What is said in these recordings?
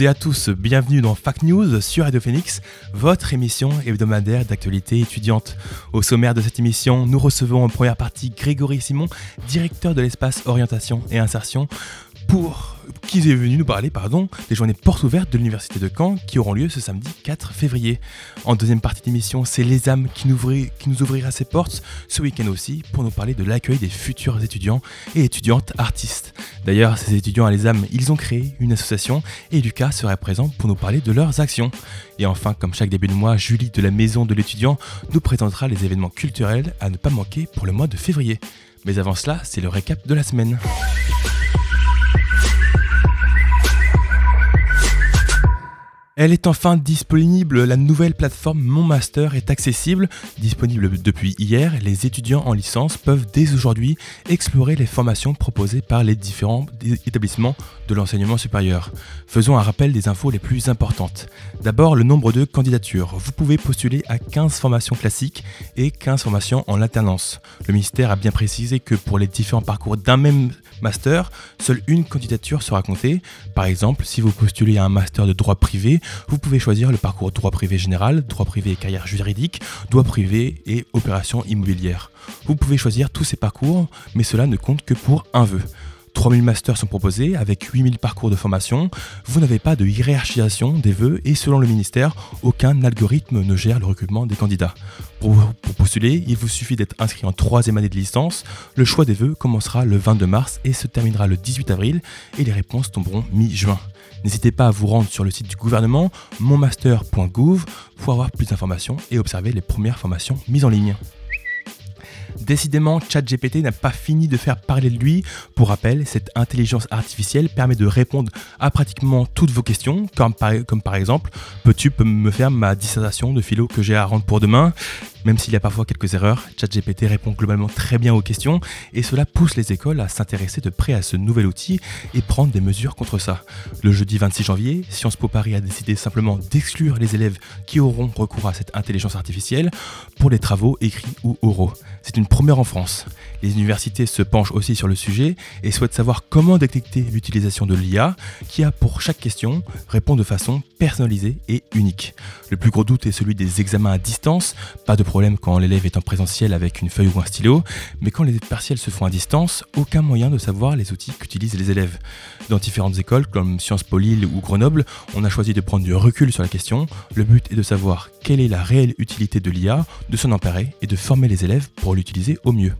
Et à tous, bienvenue dans Fact News sur Radio Phoenix, votre émission hebdomadaire d'actualité étudiante. Au sommaire de cette émission, nous recevons en première partie Grégory Simon, directeur de l'espace orientation et insertion, pour qui est venu nous parler pardon, des journées portes ouvertes de l'Université de Caen qui auront lieu ce samedi 4 février. En deuxième partie d'émission, c'est Les âmes qui nous, ouvrira ses portes ce week-end aussi pour nous parler de l'accueil des futurs étudiants et étudiantes artistes. D'ailleurs, ces étudiants à Les âmes, ils ont créé une association et Lucas serait présent pour nous parler de leurs actions. Et enfin, comme chaque début de mois, Julie de la Maison de l'étudiant nous présentera les événements culturels à ne pas manquer pour le mois de février. Mais avant cela, c'est le récap de la semaine. Elle est enfin disponible, la nouvelle plateforme Mon Master est accessible. Disponible depuis hier, les étudiants en licence peuvent dès aujourd'hui explorer les formations proposées par les différents établissements de l'enseignement supérieur. Faisons un rappel des infos les plus importantes. D'abord, le nombre de candidatures. Vous pouvez postuler à 15 formations classiques et 15 formations en alternance. Le ministère a bien précisé que pour les différents parcours d'un même master, seule une candidature sera comptée. Par exemple, si vous postulez à un master de droit privé, vous pouvez choisir le parcours droit privé général, droit privé et carrière juridique, droit privé et opération immobilière. Vous pouvez choisir tous ces parcours, mais cela ne compte que pour un vœu. 3000 masters sont proposés avec 8000 parcours de formation. Vous n'avez pas de hiérarchisation des vœux et selon le ministère, aucun algorithme ne gère le recrutement des candidats. Pour, postuler, il vous suffit d'être inscrit en troisième année de licence. Le choix des vœux commencera le 22 mars et se terminera le 18 avril et les réponses tomberont mi-juin. N'hésitez pas à vous rendre sur le site du gouvernement monmaster.gouv pour avoir plus d'informations et observer les premières formations mises en ligne. Décidément, ChatGPT n'a pas fini de faire parler de lui. Pour rappel, cette intelligence artificielle permet de répondre à pratiquement toutes vos questions, comme par, comme par exemple, peux-tu me faire ma dissertation de philo que j'ai à rendre pour demain? Même s'il y a parfois quelques erreurs, ChatGPT répond globalement très bien aux questions et cela pousse les écoles à s'intéresser de près à ce nouvel outil et prendre des mesures contre ça. Le jeudi 26 janvier, Sciences Po Paris a décidé simplement d'exclure les élèves qui auront recours à cette intelligence artificielle pour les travaux écrits ou oraux. C'est une première en France. Les universités se penchent aussi sur le sujet et souhaitent savoir comment détecter l'utilisation de l'IA qui a pour chaque question répond de façon personnalisée et unique. Le plus gros doute est celui des examens à distance, pas de problème quand l'élève est en présentiel avec une feuille ou un stylo, mais quand les partiels se font à distance, aucun moyen de savoir les outils qu'utilisent les élèves. Dans différentes écoles comme Sciences Po Lille ou Grenoble, on a choisi de prendre du recul sur la question. Le but est de savoir quelle est la réelle utilité de l'IA, de s'en emparer et de former les élèves pour l'utiliser au mieux.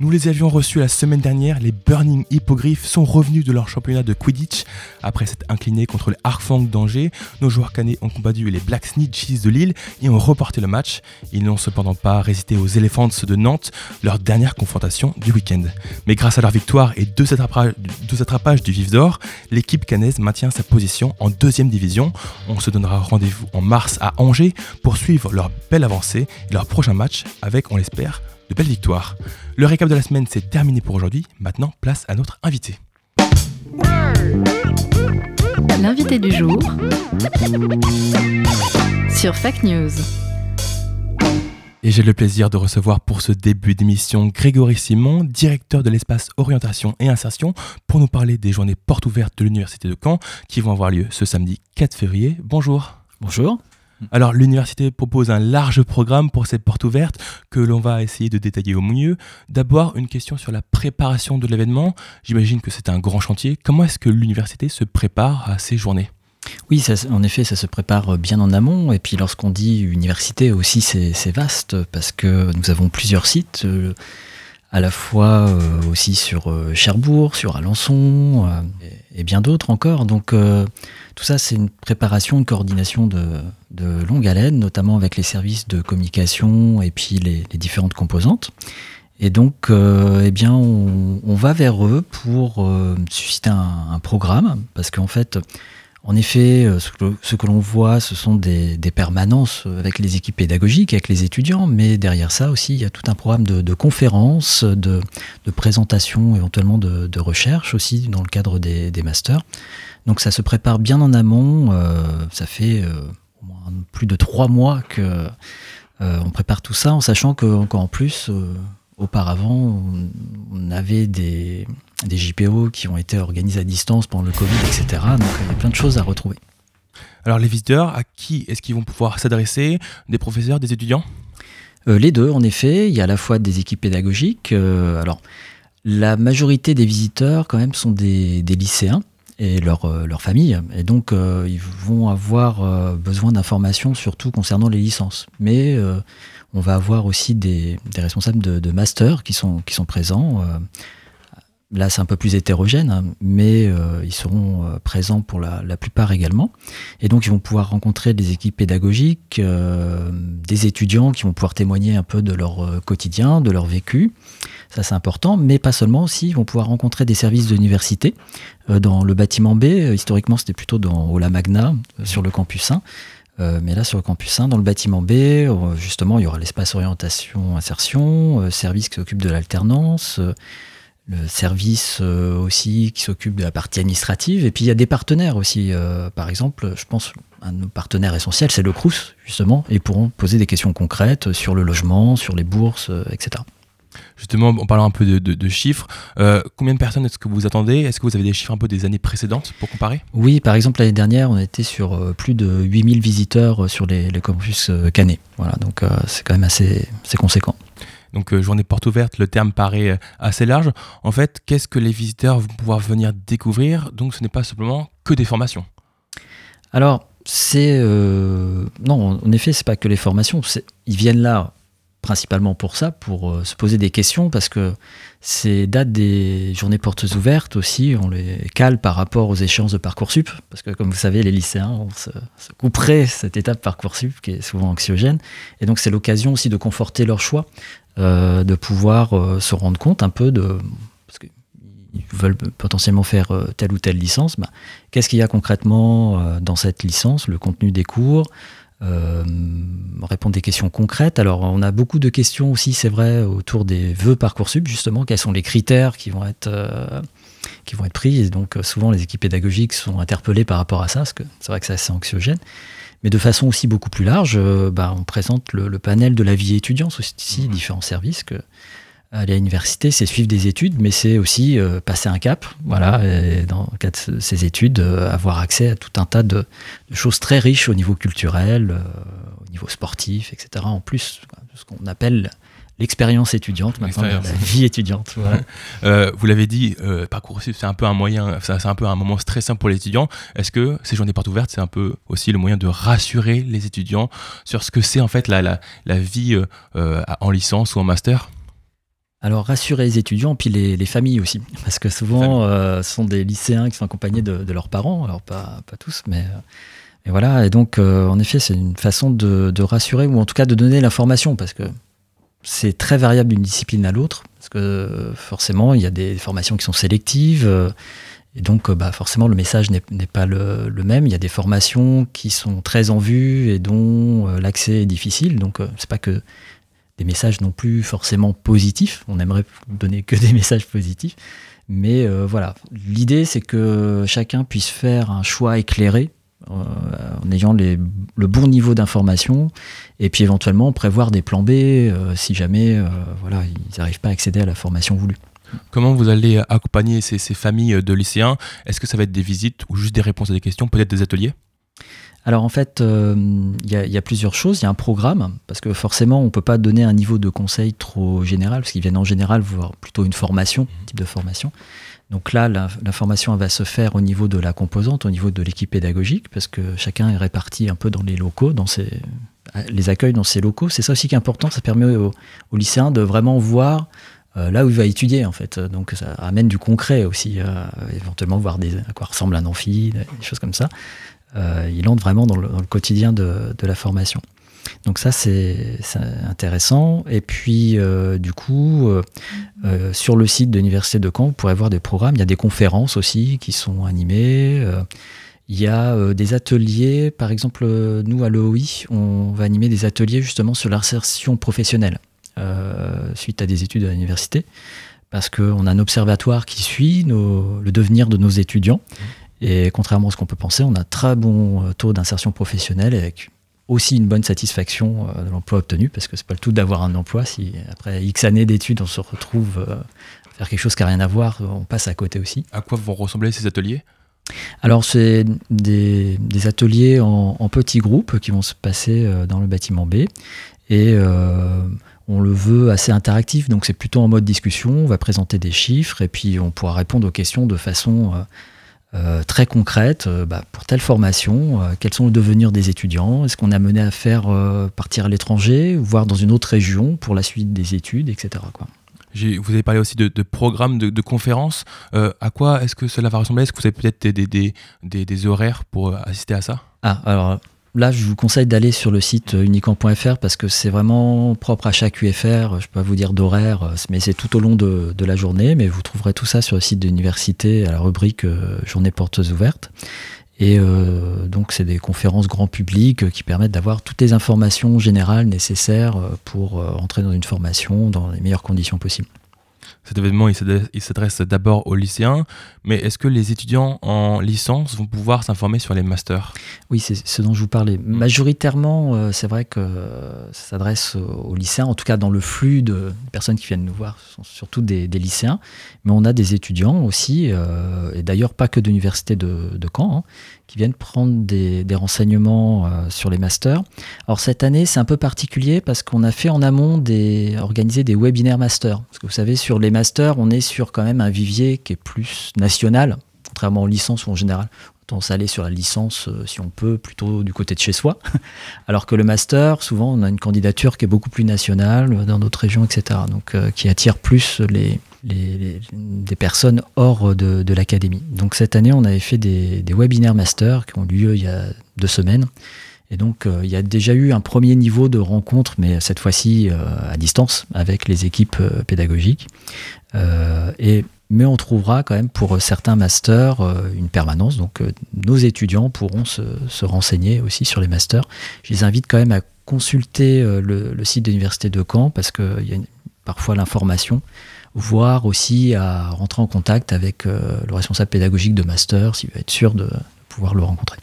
Nous les avions reçus la semaine dernière, les Burning Hippogriffs sont revenus de leur championnat de Quidditch. Après s'être inclinés contre les Harfang d'Angers, nos joueurs canets ont combattu les Black Snitches de Lille et ont reporté le match. Ils n'ont cependant pas résisté aux Elephants de Nantes, leur dernière confrontation du week-end. Mais grâce à leur victoire et deux attrapages, deux du Vif d'Or, l'équipe canaise maintient sa position en deuxième division. On se donnera rendez-vous en mars à Angers pour suivre leur belle avancée et leur prochain match avec, on l'espère, de belles victoires. Le récap de la semaine, c'est terminé pour aujourd'hui. Maintenant, place à notre invité. L'invité du jour sur Fact News. Et j'ai le plaisir de recevoir pour ce début d'émission Grégory Simon, directeur de l'espace orientation et insertion, pour nous parler des journées portes ouvertes de l'Université de Caen qui vont avoir lieu ce samedi 4 février. Bonjour. Bonjour. Alors, l'université propose un large programme pour cette porte ouverte que l'on va essayer de détailler au mieux. D'abord, une question sur la préparation de l'événement. J'imagine que c'est un grand chantier. Comment est-ce que l'université se prépare à ces journées? Oui, en effet, ça se prépare bien en amont. Et puis, lorsqu'on dit université aussi, c'est vaste parce que nous avons plusieurs sites. euh, à la fois euh, aussi sur euh, Cherbourg, sur Alençon et bien d'autres encore. Donc euh, tout ça, c'est une préparation, une coordination de, de longue haleine, notamment avec les services de communication et puis les, différentes composantes. Et donc, euh, eh bien, on, va vers eux pour euh, susciter un programme, parce qu'en fait, en effet, euh, ce que, l'on voit, ce sont des, permanences avec les équipes pédagogiques, avec les étudiants, mais derrière ça aussi, il y a tout un programme de, conférences, de, présentations, éventuellement de, de recherche aussi dans le cadre des, masters. Donc ça se prépare bien en amont. euh, ça fait euh, plus de trois mois que on prépare tout ça, en sachant que encore en plus, auparavant, on avait des, des JPO qui ont été organisés à distance pendant le Covid, etc. Donc il y a plein de choses à retrouver. Alors les visiteurs, à qui est-ce qu'ils vont pouvoir s'adresser? Des professeurs, des étudiants? Euh, les deux, en effet, il y a à la fois des équipes pédagogiques. euh, alors, la majorité des visiteurs, quand même, sont des, des lycéens et euh, leurs familles. Et donc, euh, ils vont avoir euh, besoin d'informations, surtout concernant les licences. Mais on va avoir aussi des, des responsables de, de master qui sont, qui sont présents. Là, c'est un peu plus hétérogène, hein, mais euh, ils seront euh, présents pour la, la plupart également. Et donc, ils vont pouvoir rencontrer des équipes pédagogiques, euh, des étudiants qui vont pouvoir témoigner un peu de leur euh, quotidien, de leur vécu. Ça, c'est important, mais pas seulement aussi. Ils vont pouvoir rencontrer des services de l'université. Euh, dans le bâtiment B, euh, historiquement, c'était plutôt dans Ola Magna, sur le campus 1. Euh, mais là, sur le campus 1, dans le bâtiment B, justement, il y aura l'espace orientation-insertion, service qui s'occupe de l'alternance, le service euh, aussi qui s'occupe de la partie administrative. Et puis, il y a des partenaires aussi. euh, par exemple, je pense, un de nos partenaires essentiels, c'est le CRUS, justement, et pourront poser des questions concrètes sur le logement, sur les bourses, euh, etc. Justement, en parlant un peu de, de- de chiffres, euh, combien de personnes est-ce que vous attendez? Est-ce que vous avez des chiffres un peu des années précédentes pour comparer? Oui, par exemple, l'année dernière, on était sur plus de 8000 visiteurs sur les, les campus euh, Canet. Voilà, donc euh, c'est quand même assez, assez conséquent. Donc euh, journée porte ouverte, le terme paraît euh, assez large. En fait, qu'est-ce que les visiteurs vont pouvoir venir découvrir? Donc ce n'est pas simplement que des formations. Alors, c'est. euh, non, en effet, c'est pas que les formations. Ils viennent là principalement pour ça, pour se poser des questions, parce que ces dates des journées portes ouvertes aussi, on les cale par rapport aux échéances de Parcoursup, parce que comme vous savez, les lycéens, on se, se couperait cette étape Parcoursup qui est souvent anxiogène, et donc c'est l'occasion aussi de conforter leur choix, de pouvoir euh, se rendre compte un peu de... Parce qu'ils veulent potentiellement faire euh, telle ou telle licence, bah, qu'est-ce qu'il y a concrètement euh, dans cette licence, le contenu des cours, euh, répondre des questions concrètes. Alors, on a beaucoup de questions aussi, c'est vrai, autour des vœux Parcoursup, justement, quels sont les critères qui vont être, euh, qui vont être pris. Et donc, euh, souvent, les équipes pédagogiques sont interpellées par rapport à ça, parce que c'est vrai que c'est assez anxiogène. Mais de façon aussi beaucoup plus large, euh, bah, on présente le, le panel de la vie étudiante aussi, différents services que aller à l'université, c'est suivre des études, mais c'est aussi euh, passer un cap. Voilà, et dans le cas de ces études, euh, avoir accès à tout un tas de, de choses très riches au niveau culturel, euh, au niveau sportif, etc. En plus, de ce qu'on appelle l'expérience étudiante, maintenant, la vie étudiante. voilà. Euh, vous l'avez dit, euh, Parcoursup, c'est un peu un moyen, c'est un peu un moment stressant pour les étudiants. Est-ce que ces journées portes ouvertes, c'est un peu aussi le moyen de rassurer les étudiants sur ce que c'est en fait la, la, la vie euh, euh, en licence ou en master? Alors, rassurer les étudiants, puis les, les familles aussi. Parce que souvent, ce sont des lycéens qui sont accompagnés de, de leurs parents. Alors, pas, pas tous, mais. et voilà. Et donc, euh, en effet, c'est une façon de, de rassurer, ou en tout cas de donner l'information. Parce que c'est très variable d'une discipline à l'autre. Parce que euh, forcément, il y a des formations qui sont sélectives. euh, et donc, euh, bah, forcément, le message n'est pas le, même. Il y a des formations qui sont très en vue et dont l'accès est difficile. Donc, c'est pas que des messages non plus forcément positifs. On aimerait donner que des messages positifs. Mais voilà, l'idée c'est que chacun puisse faire un choix éclairé en ayant les- le bon niveau d'information et puis éventuellement prévoir des plans B euh, si jamais euh, voilà, ils n'arrivent pas à accéder à la formation voulue. Comment vous allez accompagner ces, ces familles de lycéens? Est-ce que ça va être des visites ou juste des réponses à des questions, peut-être des ateliers? Alors en fait, euh, il y, a- il y a plusieurs choses. Il y a un programme, parce que forcément, on ne peut pas donner un niveau de conseil trop général, parce qu'ils viennent en général voir plutôt une formation, type de formation. Donc là, la, formation va se faire au niveau de la composante, au niveau de l'équipe pédagogique, parce que chacun est réparti un peu dans les locaux, dans ses, les accueils dans ces locaux. C'est ça aussi qui est important, ça permet aux, aux lycéens de vraiment voir euh, là où il va étudier en fait. Donc ça amène du concret aussi, euh, éventuellement voir à quoi ressemble un amphi, des choses comme ça. Euh, il entre vraiment dans le, quotidien de la formation. Donc ça, c'est intéressant. Et puis, euh, du coup, euh, euh, sur le site de l'Université de Caen, vous pourrez voir des programmes. Il y a des conférences aussi qui sont animées. Il y a des ateliers. Par exemple, nous, à l'EOI, on va animer des ateliers justement sur l'insertion professionnelle suite à des études à l'université. Parce qu'on a un observatoire qui suit le devenir de nos étudiants. Et contrairement à ce qu'on peut penser, on a un très bon taux d'insertion professionnelle avec aussi une bonne satisfaction euh, de l'emploi obtenu, parce que c'est pas le tout d'avoir un emploi. Si après X années d'études, on se retrouve euh, à faire quelque chose qui n'a rien à voir, on passe à côté aussi. À quoi vont ressembler ces ateliers? Alors, c'est des, des ateliers en, en petits groupes qui vont se passer euh, dans le bâtiment B. Et euh, on le veut assez interactif, donc c'est plutôt en mode discussion. On va présenter des chiffres et puis on pourra répondre aux questions de façon euh, très concrète. Euh, bah, pour telle formation, euh, quels sont le devenir des étudiants Est-ce qu'on est amené à faire partir à l'étranger, voire dans une autre région pour la suite des études, etc. Quoi. Vous avez parlé aussi de, de programmes, de, de conférences. À quoi est-ce que cela va ressembler? Est-ce que vous avez peut-être des, des, des, des- horaires pour assister à ça? Ah, alors là, je vous conseille d'aller sur le site euh, uniquant.fr parce que c'est vraiment propre à chaque UFR. Je peux pas vous dire d'horaire, euh, mais c'est tout au long de, la journée. Mais vous trouverez tout ça sur le site de l'université à la rubrique euh, Journée portes ouvertes. Et donc, c'est des conférences grand public qui permettent d'avoir toutes les informations générales nécessaires pour entrer dans une formation dans les meilleures conditions possibles. Cet événement, il s'adresse- d'abord aux lycéens, mais est-ce que les étudiants en licence vont pouvoir s'informer sur les masters? Oui, c'est ce dont je vous parlais. Majoritairement, euh, c'est vrai que ça s'adresse aux, lycéens, en tout cas dans le flux de personnes qui viennent nous voir, ce sont surtout des, des lycéens, mais on a des étudiants aussi, euh, et d'ailleurs pas que de l'université de, de Caen, hein, qui viennent prendre des, des renseignements euh, sur les masters. Alors cette année, c'est un peu particulier parce qu'on a fait en amont des, organisé des webinaires masters. Parce que vous savez, sur les masters, on est sur quand même un vivier qui est plus national, contrairement aux licences où en général on aller sur la licence, euh, si on peut, plutôt du côté de chez soi. Alors que le master, souvent, on a une candidature qui est beaucoup plus nationale, euh, dans d'autres régions, etc. Donc, euh, qui attire plus les, les- des personnes hors de, de l'académie. Donc, cette année, on avait fait des, des webinaires master qui ont lieu il y a deux semaines. Et donc, euh, il y a déjà eu un premier niveau de rencontre, mais cette fois-ci euh, à distance, avec les équipes euh, pédagogiques. Et, mais on trouvera quand même pour certains masters une permanence. Donc, nos étudiants pourront se, se renseigner aussi sur les masters. Je les invite quand même à consulter le, site de l'Université de Caen parce qu'il y a parfois l'information, voire aussi à rentrer en contact avec le responsable pédagogique de master s'il veut être sûr de pouvoir le rencontrer.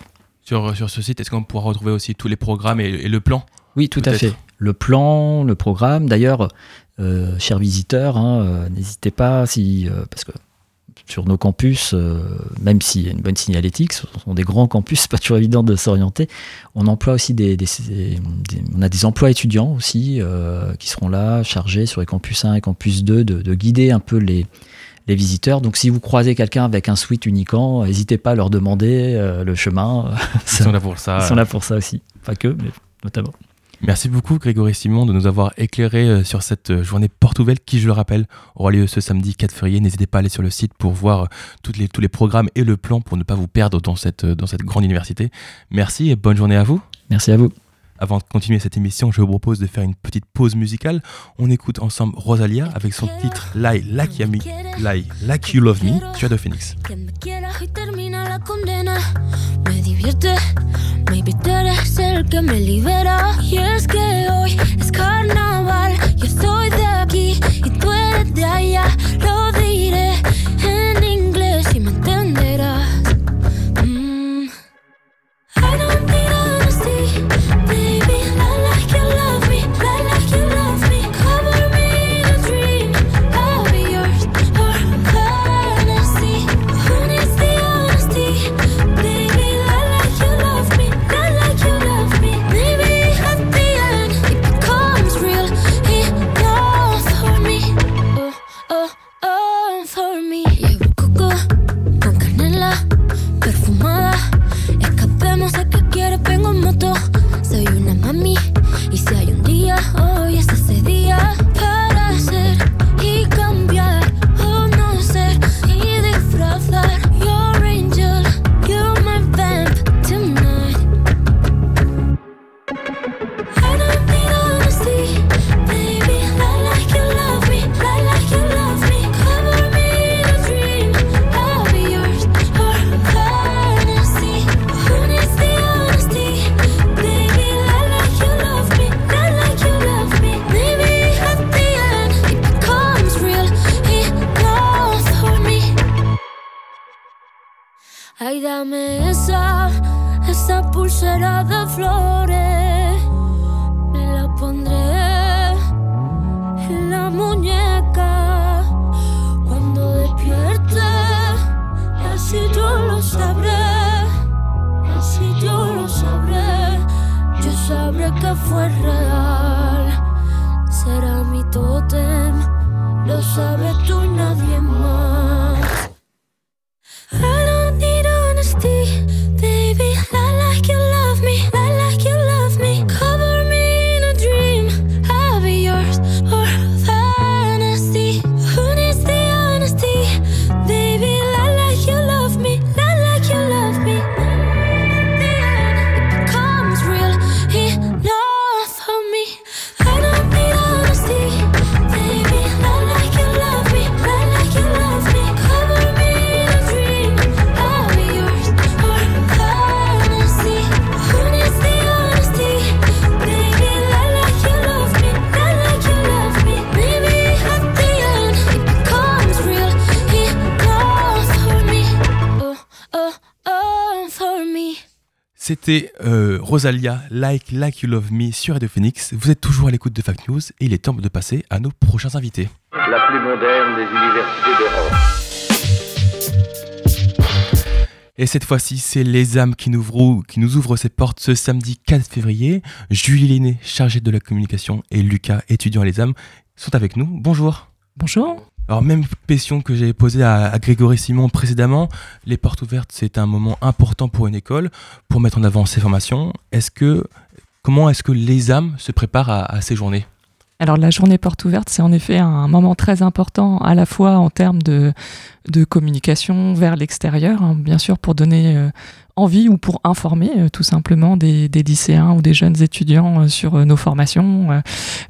Sur, sur ce site, est-ce qu'on pourra retrouver aussi tous les programmes et, et le plan Oui, tout à fait. Le plan, le programme. D'ailleurs, euh, chers visiteurs, hein, euh, n'hésitez pas si euh, parce que sur nos campus, euh, même s'il y a une bonne signalétique, ce sont des grands campus, c'est pas toujours évident de s'orienter. On emploie aussi des, des- des- des- on a des emplois étudiants aussi euh, qui seront là, chargés sur les campus 1 et campus 2 de, de guider un peu les les visiteurs. Donc, si vous croisez quelqu'un avec un suite uniquant, n'hésitez pas à leur demander euh, le chemin. Ils sont là pour ça. Ils sont là pour ça aussi. Pas que, mais notamment. Merci beaucoup Grégory Simon de nous avoir éclairé euh, sur cette euh, journée porte ouverte qui, je le rappelle, aura lieu ce samedi 4 février. N'hésitez pas à aller sur le site pour voir toutes les, tous les programmes et le plan pour ne pas vous perdre dans cette, dans cette grande université. Merci et bonne journée à vous. Merci à vous. Avant de continuer cette émission, je vous propose de faire une petite pause musicale. On écoute ensemble Rosalia avec son titre Lie Like, Me- Lie like You Love Me Phoenix. Yo soy de diré tort C'était euh, Rosalia, Like Like You Love Me sur Radio Phoenix. Vous êtes toujours à l'écoute de Fact News et il est temps de passer à nos prochains invités. la plus moderne des universités d'Europe. Et cette fois-ci, c'est les âmes qui nous, ouvrent, qui nous ouvrent ses portes ce samedi 4 février. Julie Lenné, chargée de la communication, et Lucas, étudiant à les âmes, sont avec nous. Bonjour. Bonjour. Alors, même question que j'ai posée à, Grégory Simon précédemment. Les portes ouvertes, c'est un moment important pour une école, pour mettre en avant ses formations. Comment est-ce que les âmes se préparent à, ces journées? Alors la journée porte ouverte, c'est en effet un moment très important à la fois en termes de, de communication vers l'extérieur, hein, bien sûr pour donner euh, envie ou pour informer euh, tout simplement des, lycéens ou des jeunes étudiants euh, sur euh, nos formations.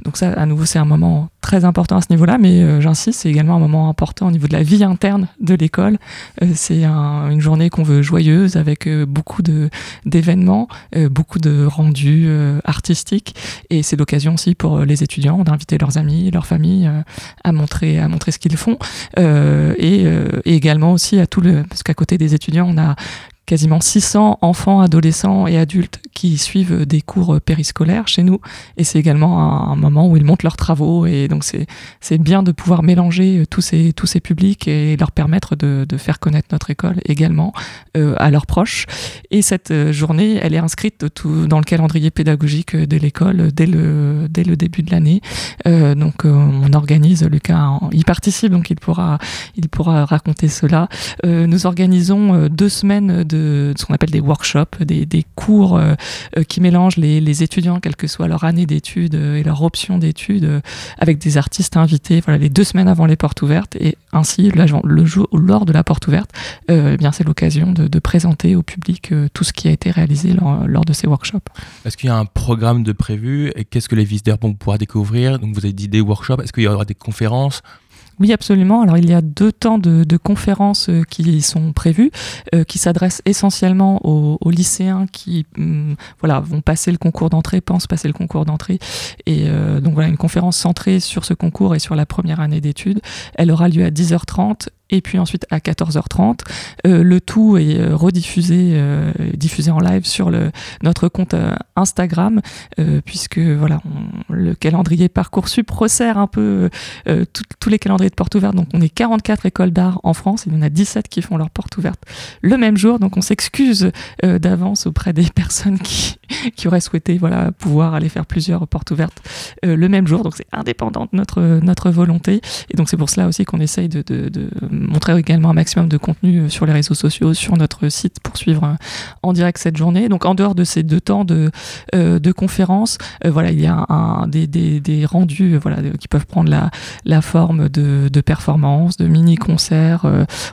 donc ça, à nouveau, c'est un moment très important à ce niveau-là, mais j'insiste, c'est également un moment important au niveau de la vie interne de l'école. C'est un- une journée qu'on veut joyeuse avec beaucoup de d'événements, beaucoup de rendus artistiques, et c'est l'occasion aussi pour les étudiants d'inviter leurs amis, leurs familles à montrer à montrer ce qu'ils font, et également aussi à tout le parce qu'à côté des étudiants, on a quasiment 600 enfants, adolescents et adultes qui suivent des cours périscolaires chez nous. Et c'est également un, moment où ils montent leurs travaux. Et donc, c'est, bien de pouvoir mélanger euh, tous ces, tous ces publics et leur permettre de, de faire connaître notre école également euh, à leurs proches. Et cette euh, journée, elle est inscrite tout dans le calendrier pédagogique de l'école dès le, dès le début de l'année. Euh, donc, euh, on organise, Lucas y participe, donc il pourra, il pourra raconter cela. Euh, nous organisons deux semaines de, de ce qu'on appelle des workshops, des, cours euh, euh, qui mélangent les, étudiants, quelle que soit leur année d'études euh, et leur option d'études, avec des artistes invités. Voilà, les deux semaines avant les portes ouvertes et ainsi le jour lors de la porte ouverte, eh bien c'est l'occasion de, présenter au public tout ce qui a été réalisé lors, de ces workshops. Est-ce qu'il y a un programme de prévu? Qu'est-ce que les visiteurs vont pouvoir découvrir? Donc vous avez dit des workshops, est-ce qu'il y aura des conférences? Oui, absolument. Alors, il y a deux temps de, conférences euh, qui sont prévus, euh, qui s'adressent essentiellement aux, aux lycéens qui hum, voilà, vont passer le concours d'entrée, pensent passer le concours d'entrée. Et euh, donc, voilà, une conférence centrée sur ce concours et sur la première année d'études. Elle aura lieu à 10h30 et puis ensuite à 14h30. Euh, le tout est euh, rediffusé, euh, diffusé en live sur notre compte Instagram, puisque voilà, le calendrier Parcoursup resserre un peu tous les calendriers de porte ouverte. Donc on est 44 écoles d'art en France, il y en a 17 qui font leur porte ouverte le même jour. Donc on s'excuse d'avance auprès des personnes qui, auraient souhaité voilà, pouvoir aller faire plusieurs portes ouvertes le même jour. Donc c'est indépendant de notre, notre volonté. Et donc c'est pour cela aussi qu'on essaye de montrer également un maximum de contenu euh, sur les réseaux sociaux, sur notre site pour suivre euh, en direct cette journée. Donc en dehors de ces deux temps de, euh, de conférences, voilà, il y a des, des, rendus voilà, qui peuvent prendre la, la forme de, de performances, de mini-concerts.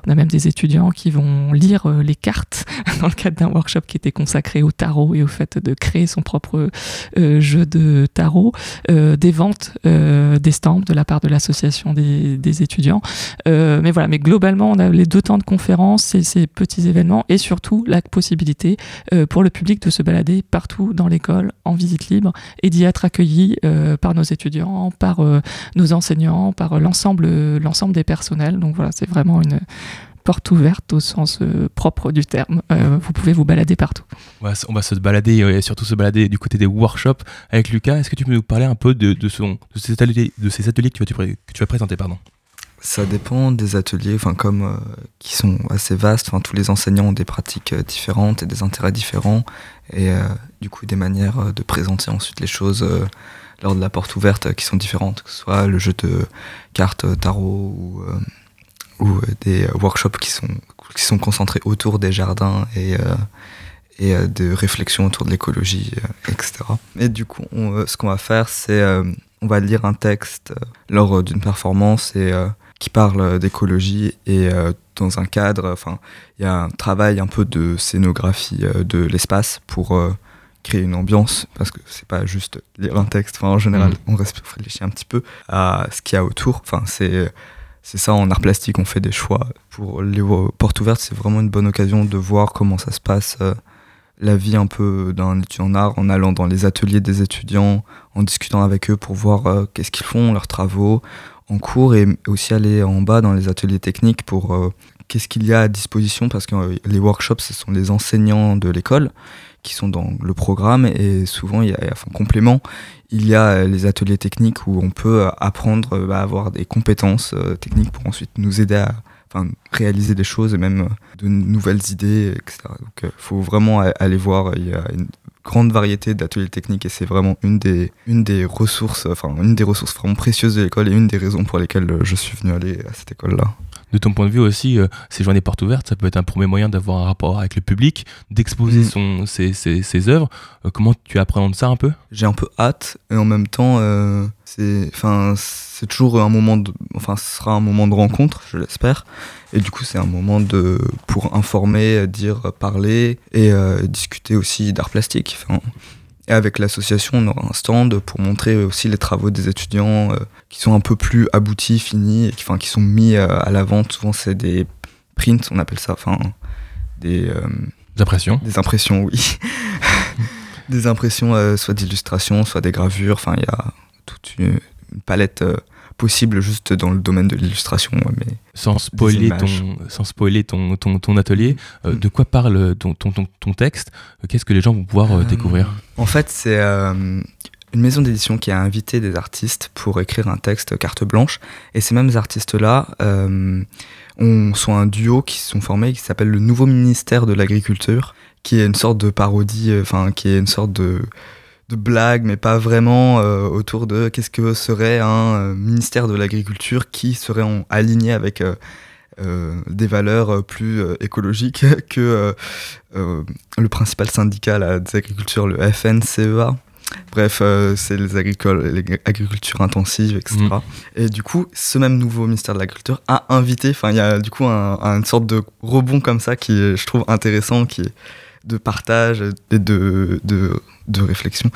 on a même des étudiants qui vont lire les cartes dans le cadre d'un workshop qui était consacré au tarot et au fait de créer son propre jeu de tarot, des ventes d'estampes de la part de l'association des, des étudiants. Mais voilà, mais globalement, on a les deux temps de conférence, ces, ces petits événements et surtout la possibilité euh, pour le public de se balader partout dans l'école en visite libre et d'y être accueilli euh, par nos étudiants, par euh, nos enseignants, par l'ensemble l'ensemble des personnels. Donc voilà, c'est vraiment une porte ouverte au sens propre du terme. Vous pouvez vous balader partout. On va, se- balader, et surtout se balader du côté des workshops avec Lucas. Est-ce que tu peux nous parler un peu de, son- de ces, ateliers, de ces ateliers que tu vas, que tu vas présenter pardon? Ça dépend des ateliers, enfin comme euh, qui sont assez vastes. Enfin, tous les enseignants ont des pratiques euh, différentes et des intérêts différents, et euh, du coup des manières euh, de présenter ensuite les choses euh, lors de la porte ouverte qui sont différentes, que ce soit le jeu de cartes tarot ou, ou des workshops qui sont qui sont concentrés autour des jardins et et de réflexions autour de l'écologie, etc. Et du coup, on, ce qu'on va faire, c'est on va lire un texte lors d'une performance et qui parle euh, d'écologie et euh, dans un cadre, enfin, il y a un travail un peu de scénographie euh, de l'espace pour créer une ambiance parce que c'est pas juste lire un texte. Enfin, en général, Mhm. on réfléchit un petit peu à ce qu'il y a autour. Enfin, c'est c'est ça en art plastique, on fait des choix. Pour les portes ouvertes, c'est vraiment une bonne occasion de voir comment ça se passe, euh, la vie un peu d'un étudiant en art, en allant dans les ateliers des étudiants, en discutant avec eux pour voir euh, qu'est-ce qu'ils font, leurs travaux en cours, et aussi aller en bas dans les ateliers techniques pour euh, qu'est-ce qu'il y a à disposition, parce que euh, les workshops, ce sont les enseignants de l'école qui sont dans le programme, et souvent, il y a, enfin, complément, il y a euh, les ateliers techniques où on peut apprendre euh, à avoir des compétences techniques pour ensuite nous aider à enfin, réaliser des choses et même de nouvelles idées, etc. Donc il faut vraiment aller voir, il y a une grande variété d'ateliers techniques et c'est vraiment une des, une des ressources, enfin une des ressources vraiment précieuses de l'école et une des raisons pour lesquelles euh, je suis venu aller à cette école-là. De ton point de vue aussi, euh, ces journées portes ouvertes, ça peut être un premier moyen d'avoir un rapport avec le public, d'exposer Mm. son, ses, ses, ses œuvres. Euh, comment tu appréhendes ça un peu? J'ai un peu hâte et en même temps, euh, c'est, toujours un moment de, enfin, ce sera un moment de rencontre, je l'espère. Et du coup, c'est un moment de, pour informer, dire, parler et euh, discuter aussi d'art plastique. Enfin, et avec l'association, on aura un stand pour montrer aussi les travaux des étudiants euh, qui sont un peu plus aboutis, finis, et qui, enfin, qui sont mis euh, à la vente. Souvent, c'est des prints, on appelle ça, enfin, des, euh, Des impressions des impressions, oui. des impressions, soit d'illustration, soit des gravures. Enfin, il y a toute une, une palette possible juste dans le domaine de l'illustration. Mais sans spoiler, ton, sans spoiler ton, ton, ton atelier, euh, Mm. de quoi parle ton, ton, ton, ton texte? Qu'est-ce que les gens vont pouvoir euh, Euh, découvrir? En fait, c'est une maison d'édition qui a invité des artistes pour écrire un texte carte blanche. Et ces mêmes artistes-là ont, sont un duo qui se sont formés qui s'appelle le Nouveau Ministère de l'Agriculture, qui est une sorte de parodie, enfin, qui est une sorte de de blague, mais pas vraiment, euh, autour de qu'est-ce que serait un euh, ministère de l'agriculture qui serait en- aligné avec euh, des valeurs plus écologiques que le principal syndicat là, des agricultures, le FNCEA. Bref, euh, c'est les, les agricultures intensives, etc. Mhm. Et du coup, ce même nouveau ministère de l'Agriculture a invité, enfin, il y a du coup un, un- une sorte de rebond comme ça qui est, je trouve, intéressant, qui est de partage et de, de, de réflexion,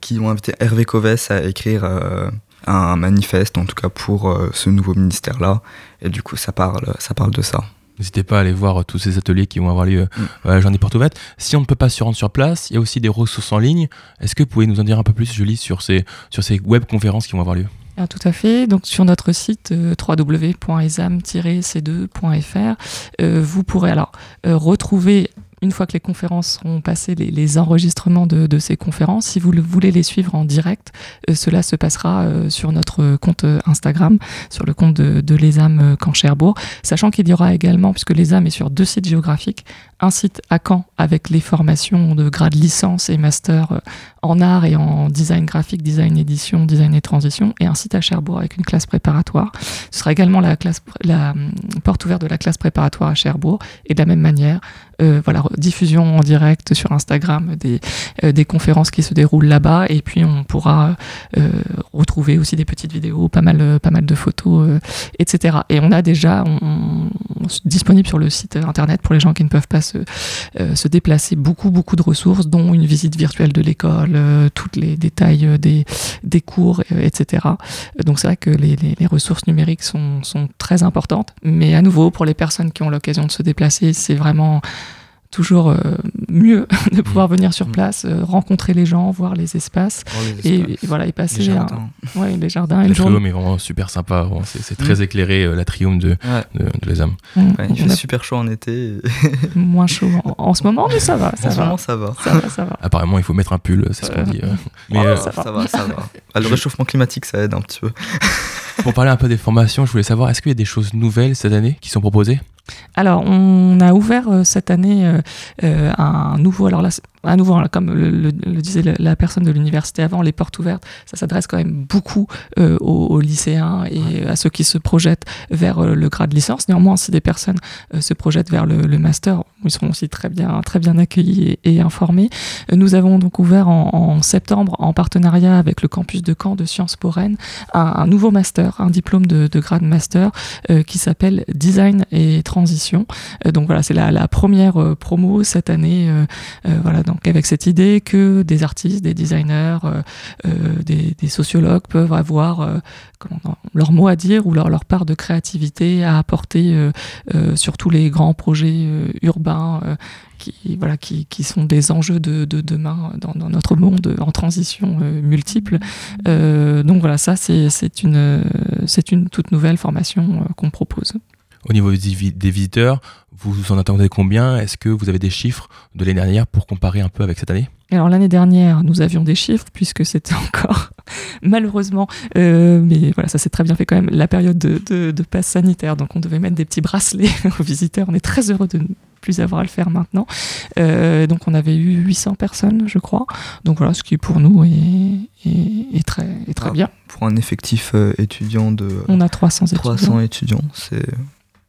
qui ont invité Hervé Covès à écrire euh, un manifeste, en tout cas pour euh, ce nouveau ministère-là. Et du coup, ça parle, ça parle de ça. N'hésitez pas à aller voir euh, tous ces ateliers qui vont avoir lieu Mm. à la journée porte ouverte. Si on ne peut pas se rendre sur place, il y a aussi des ressources en ligne. Est-ce que vous pouvez nous en dire un peu plus, Julie, sur ces, sur ces web-conférences qui vont avoir lieu? Ah, tout à fait. Donc sur notre site euh, www.exam-c2.fr, euh, vous pourrez alors euh, retrouver une fois que les conférences seront passées, les, les enregistrements de, ces conférences. Si vous le- voulez les suivre en direct, euh, cela se passera euh, sur notre compte euh, Instagram, sur le compte de, de euh, Caen Cherbourg, sachant qu'il y aura également, puisque l'ESAM est sur deux sites géographiques, un site à Caen avec les formations de grade licence et master en art et en design graphique, design édition, design et transition, et un site à Cherbourg avec une classe préparatoire. Ce sera également la, classe, la hum, porte ouverte de la classe préparatoire à Cherbourg, et de la même manière, euh, voilà, diffusion en direct sur Instagram des, euh, des conférences qui se déroulent là-bas, et puis on pourra euh, retrouver aussi des petites vidéos, pas mal, euh, pas mal de photos, euh, etc. Et on a déjà on, on- disponible sur le site internet pour les gens qui ne peuvent pas se, se déplacer beaucoup, beaucoup de ressources, dont une visite virtuelle de l'école, euh, tous les détails des, des cours, etc. Donc c'est vrai que les, les- les ressources numériques sont, sont très importantes, mais à nouveau, pour les personnes qui ont l'occasion de se déplacer, c'est vraiment toujours euh, mieux de pouvoir Mm. venir sur Mm. place, euh, rencontrer les gens, voir les espaces Oh, les et, espaces, et voilà, et les passer jardins. un- ouais, les jardins, journée. triome est vraiment super sympa. C'est c'est très Mm. éclairé, euh, la triome de, Ouais. de, de Les Âmes. Ouais, il on fait a super chaud en été. moins chaud en, en ce moment, mais ça va, ça en ce moment, ça va. ça va, ça va. Apparemment, il faut mettre un pull, c'est ce qu'on Euh, dit. Mais oh, ça va. Ça va, ça va. Ah, le réchauffement climatique, ça aide un petit peu. pour parler un peu des formations, je voulais savoir, est-ce qu'il y a des choses nouvelles cette année qui sont proposées? Alors, on a ouvert euh, cette année euh, euh, un nouveau. Alors là, un nouveau, hein, comme le, le- le disait la personne de l'université avant, les portes ouvertes, ça s'adresse quand même beaucoup euh, aux, aux lycéens et à ceux qui se projettent vers le grade licence. Néanmoins, si des personnes se projettent vers le, le master, ils seront aussi très bien, très bien accueillis et, et informés. Nous avons donc ouvert en, en septembre, en partenariat avec le campus de Caen de Sciences Po Rennes, un, un nouveau master, un diplôme de, de grade master qui s'appelle Design et Transition. Euh, donc voilà, c'est la, première euh, promo cette année. euh, voilà, donc avec cette idée que des artistes, des designers, des, sociologues peuvent avoir leur mot à dire ou leur, leur part de créativité à apporter sur tous les grands projets urbains. qui, voilà, qui, qui sont des enjeux de, de demain dans, notre monde en transition multiple. Donc voilà, ça c'est une, une toute nouvelle formation qu'on propose. Au niveau des vi- des visiteurs, vous en attendez combien? Est-ce que vous avez des chiffres de l'année dernière pour comparer un peu avec cette année? Alors l'année dernière, nous avions des chiffres puisque c'était encore malheureusement, euh, mais voilà, ça s'est très bien fait quand même, la période de, de, de passe sanitaire. Donc on devait mettre des petits bracelets aux visiteurs. On est très heureux de ne plus avoir à le faire maintenant. Euh, donc on avait eu 800 personnes, je crois. Donc voilà, ce qui pour nous est, est, est très, est très Ah, bien. Pour un effectif euh, étudiant de On a 300 étudiants. 300 étudiants, c'est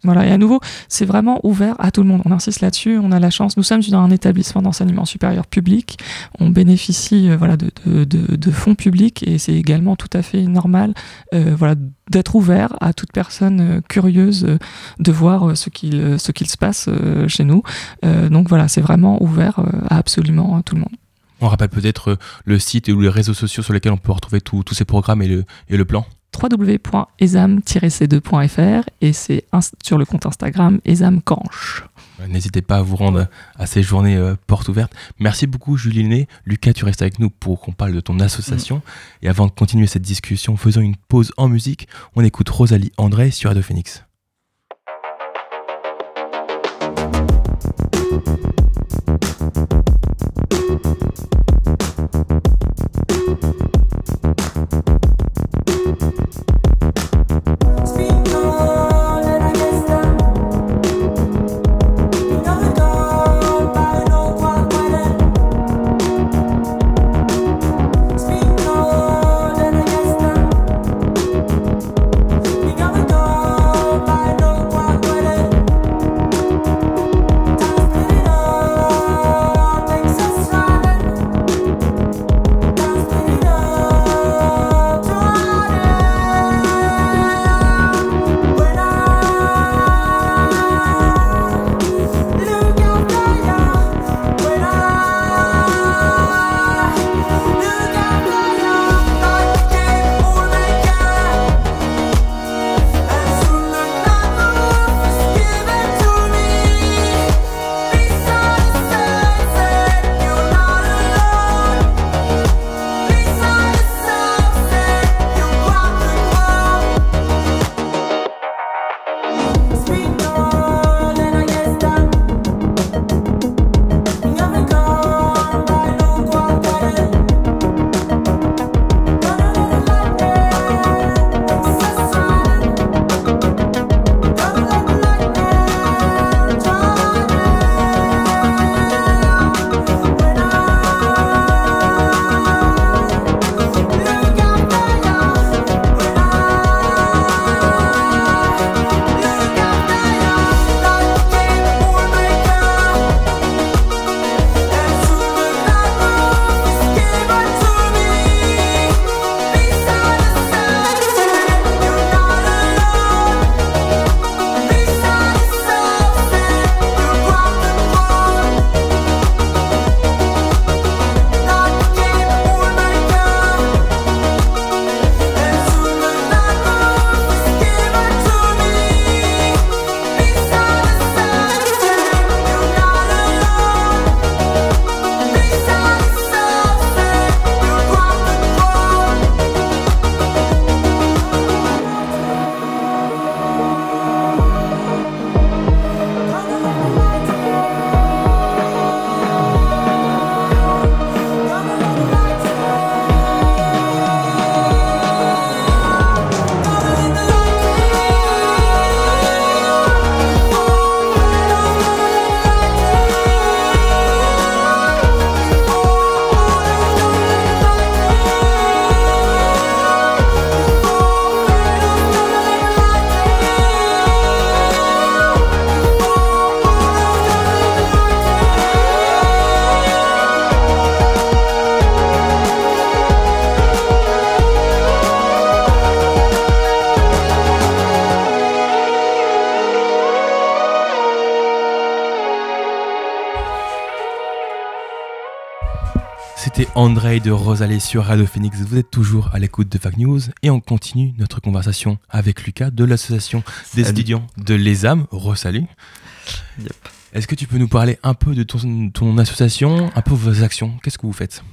Voilà, et à nouveau, c'est vraiment ouvert à tout le monde. On insiste là-dessus, on a la chance. Nous sommes dans un établissement d'enseignement supérieur public. On bénéficie euh, voilà, de, fonds publics et c'est également tout à fait normal euh, voilà, d'être ouvert à toute personne euh, curieuse de voir ce qu'il ce qu'il se passe chez nous. Donc voilà, c'est vraiment ouvert à absolument tout le monde. On rappelle peut-être le site ou les réseaux sociaux sur lesquels on peut retrouver tous ces programmes et le, et le plan? www.exam-c2.fr et c'est sur le compte Instagram examcanche. Euh, N'hésitez pas à vous rendre à ces journées euh, portes ouvertes. Merci beaucoup Julie Lenné. Lucas, tu restes avec nous pour qu'on parle de ton association. Et avant de continuer cette discussion, faisons une pause en musique. On écoute Rosalie André sur Radio Phoenix. André de Rosalie sur Radio Phoenix. Vous êtes toujours à l'écoute de Fact News et on continue notre conversation avec Lucas de l'association des Salut. étudiants de l'ESAM. Resalut. Yep. Est-ce que tu peux nous parler un peu de ton, ton association, un peu vos actions? Qu'est-ce que vous faites?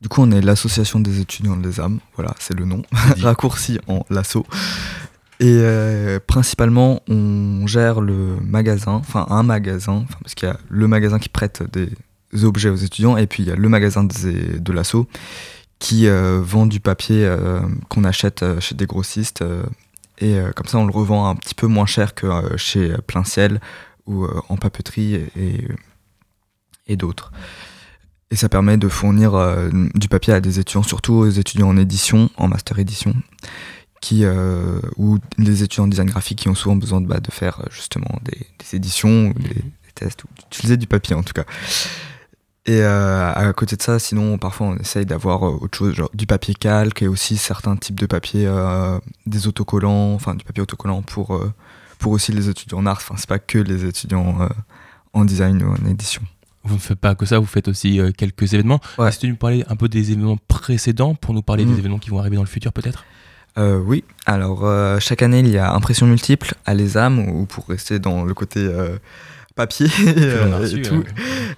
Du coup, on est l'association des étudiants de l'ESAM. Voilà, c'est le nom. Raccourci en lasso. Et euh, principalement, on gère le magasin, enfin un magasin, parce qu'il y a le magasin qui prête des objets aux étudiants, et puis il y a le magasin de l'asso qui euh, vend du papier euh, qu'on achète euh, chez des grossistes. et comme ça, on le revend un petit peu moins cher que chez Plein Ciel ou en papeterie et, et, d'autres. Et ça permet de fournir du papier à des étudiants, surtout aux étudiants en édition, en master édition, qui, ou les étudiants en design graphique qui ont souvent besoin de, bah, faire justement des, des éditions, ou des, des tests, ou d'utiliser du papier en tout cas. Et euh, à côté de ça, sinon, parfois on essaye d'avoir euh, autre chose, genre du papier calque et aussi certains types de papier, euh, des autocollants, enfin du papier autocollant pour, euh, pour aussi les étudiants en art. Enfin, c'est pas que les étudiants en design ou en édition. Vous ne faites pas que ça, vous faites aussi quelques événements. Ouais. Est-ce que tu nous parlais un peu des événements précédents pour nous parler Mhm. des événements qui vont arriver dans le futur peut-être? Euh, oui, alors euh, chaque année il y a impression multiple à l'ESAM, ou pour rester dans le côté euh, papier et, euh, et tout.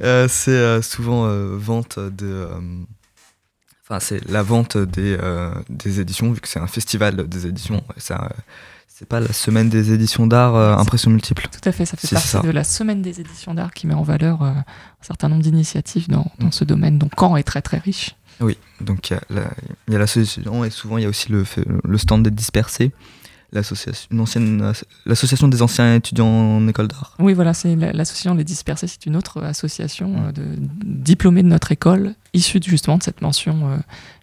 Euh, c'est euh, souvent vente de. Enfin, c'est la vente des, des éditions, vu que c'est un festival des éditions. Ça, c'est pas la semaine des éditions d'art, euh, impression multiple. Tout à fait, ça fait partie ça. de la semaine des éditions d'art qui met en valeur euh, un certain nombre d'initiatives dans, dans ce domaine. Donc Caen est très très riche. Oui, donc il y a la- il y a l'association et souvent il y a aussi le, le stand des dispersés, l'association, euh, des anciens étudiants en école d'art. Oui, voilà, c'est la- l'association Les Dispersés, c'est une autre association Mm. euh, de diplômés de notre école, issue de- justement de cette mention euh,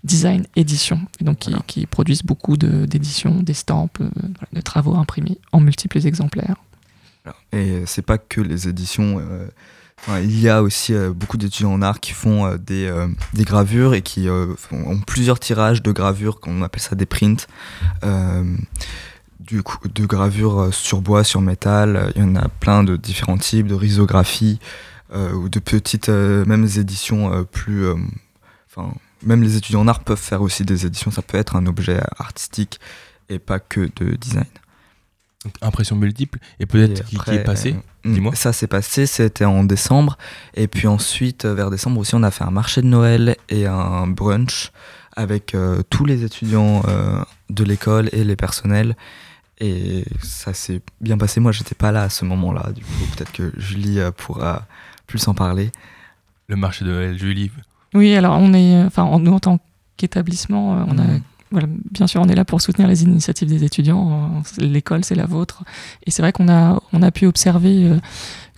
design édition, et donc qui, Voilà. qui produisent beaucoup de- d'éditions, d'estampes, euh, de travaux imprimés en multiples exemplaires. Et c'est pas que les éditions. euh, enfin, il y a aussi euh, beaucoup d'étudiants en art qui font euh, des, euh, des gravures et qui euh, font- ont plusieurs tirages de gravures, qu'on appelle ça des prints. Euh, du coup, de gravures euh, sur bois, sur métal. Il y en a plein de différents types, de risographie euh, ou de petites, euh, même éditions euh, plus. euh, Enfin, même les étudiants en art peuvent faire aussi des éditions. Ça peut être un objet artistique et pas que de design. Donc, Impression multiple et peut-être qui, est passé euh, Dis-moi. Ça s'est passé, c'était en décembre. Et puis ensuite, euh, vers décembre aussi, on a fait un marché de Noël et un brunch avec euh, tous les étudiants euh, de l'école et les personnels. Et ça s'est bien passé. Moi, j'étais pas là à ce moment-là. Du coup, peut-être que Julie euh, pourra plus en parler. Le marché de Noël, Julie. Oui, alors on est, euh, enfin, en- nous en tant qu'établissement, euh, on a Mhm. voilà, bien sûr, on est là pour soutenir les initiatives des étudiants. Euh, L'école, c'est la vôtre. Et c'est vrai qu'on a, on a pu observer euh,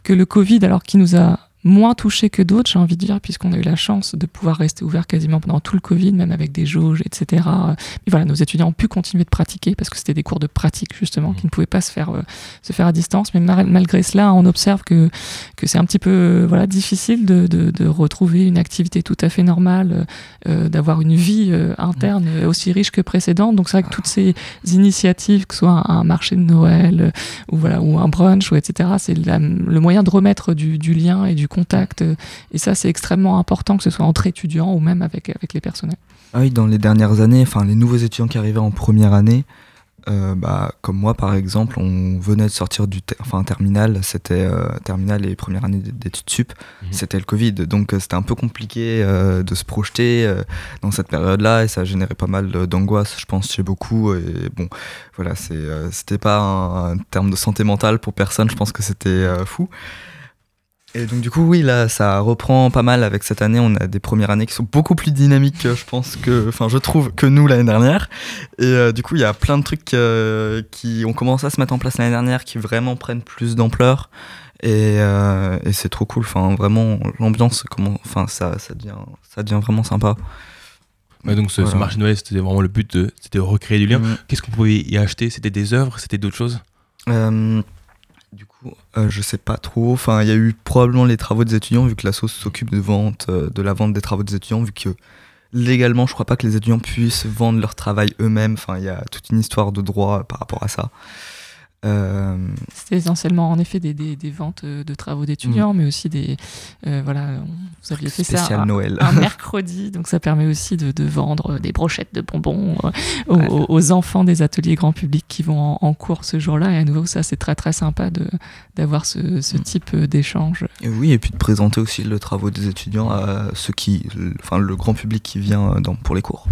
que le Covid, alors qui nous a moins touché que d'autres, j'ai envie de dire, puisqu'on a eu la chance de pouvoir rester ouvert quasiment pendant tout le Covid, même avec des jauges, etc. Mais voilà, nos étudiants ont pu continuer de pratiquer parce que c'était des cours de pratique justement qui ne pouvaient pas se faire euh, se faire à distance. Mais malgré cela, on observe que que c'est un petit peu euh, voilà difficile de, de, de retrouver une activité tout à fait normale, euh, d'avoir une vie euh, interne aussi riche que précédente. Donc c'est vrai que toutes ces initiatives, que ce soit un, un marché de Noël ou voilà ou un brunch ou etc. C'est le moyen de remettre du, du lien et du contact. euh, Et ça, c'est extrêmement important que ce soit entre étudiants ou même avec avec les personnels. Ah oui, dans les dernières années, enfin les nouveaux étudiants qui arrivaient en première année, euh, bah, comme moi par exemple, on venait de sortir du ter- enfin, terminal, c'était euh, terminal et première année d'études sup, Mhm. c'était le Covid, donc euh, c'était un peu compliqué euh, de se projeter euh, dans cette période-là et ça générait pas mal d'angoisse, je pense, chez beaucoup. Et bon, voilà, c'est, euh, c'était pas un, un terme de santé mentale pour personne, je pense que c'était euh, fou. Et donc du coup, oui, là, ça reprend pas mal avec cette année. On a des premières années qui sont beaucoup plus dynamiques, je pense que, enfin, je trouve que nous l'année dernière. Et euh, du coup, il y a plein de trucs euh, qui ont commencé à se mettre en place l'année dernière, qui vraiment prennent plus d'ampleur. Et, euh, et c'est trop cool. Enfin, vraiment, l'ambiance, comment, enfin, ça, ça devient, ça devient vraiment sympa. Ouais, donc ce, marché de Noël, c'était vraiment le but, de, c'était de recréer du lien. Mhm. Qu'est-ce qu'on pouvait y acheter? C'était des œuvres? C'était d'autres choses? Du coup, euh, je sais pas trop. Enfin, il y a eu probablement les travaux des étudiants, vu que la sauce s'occupe de vente, euh, de la vente des travaux des étudiants, vu que légalement, je crois pas que les étudiants puissent vendre leur travail eux-mêmes. Enfin, il y a toute une histoire de droit par rapport à ça. Euh, C'était essentiellement en effet des, des, des ventes euh, de travaux d'étudiants, mais aussi des. euh, voilà, vous aviez fait ça un, mercredi, donc ça permet aussi de, de vendre des brochettes de bonbons euh, aux, enfants des ateliers grand public qui vont en, en cours ce jour-là. Et à nouveau, ça c'est très très sympa d'avoir ce, ce Mm. type euh, d'échange. Oui, et puis de présenter aussi le travaux des étudiants à ceux qui, enfin le grand public qui vient euh, dans, pour les cours.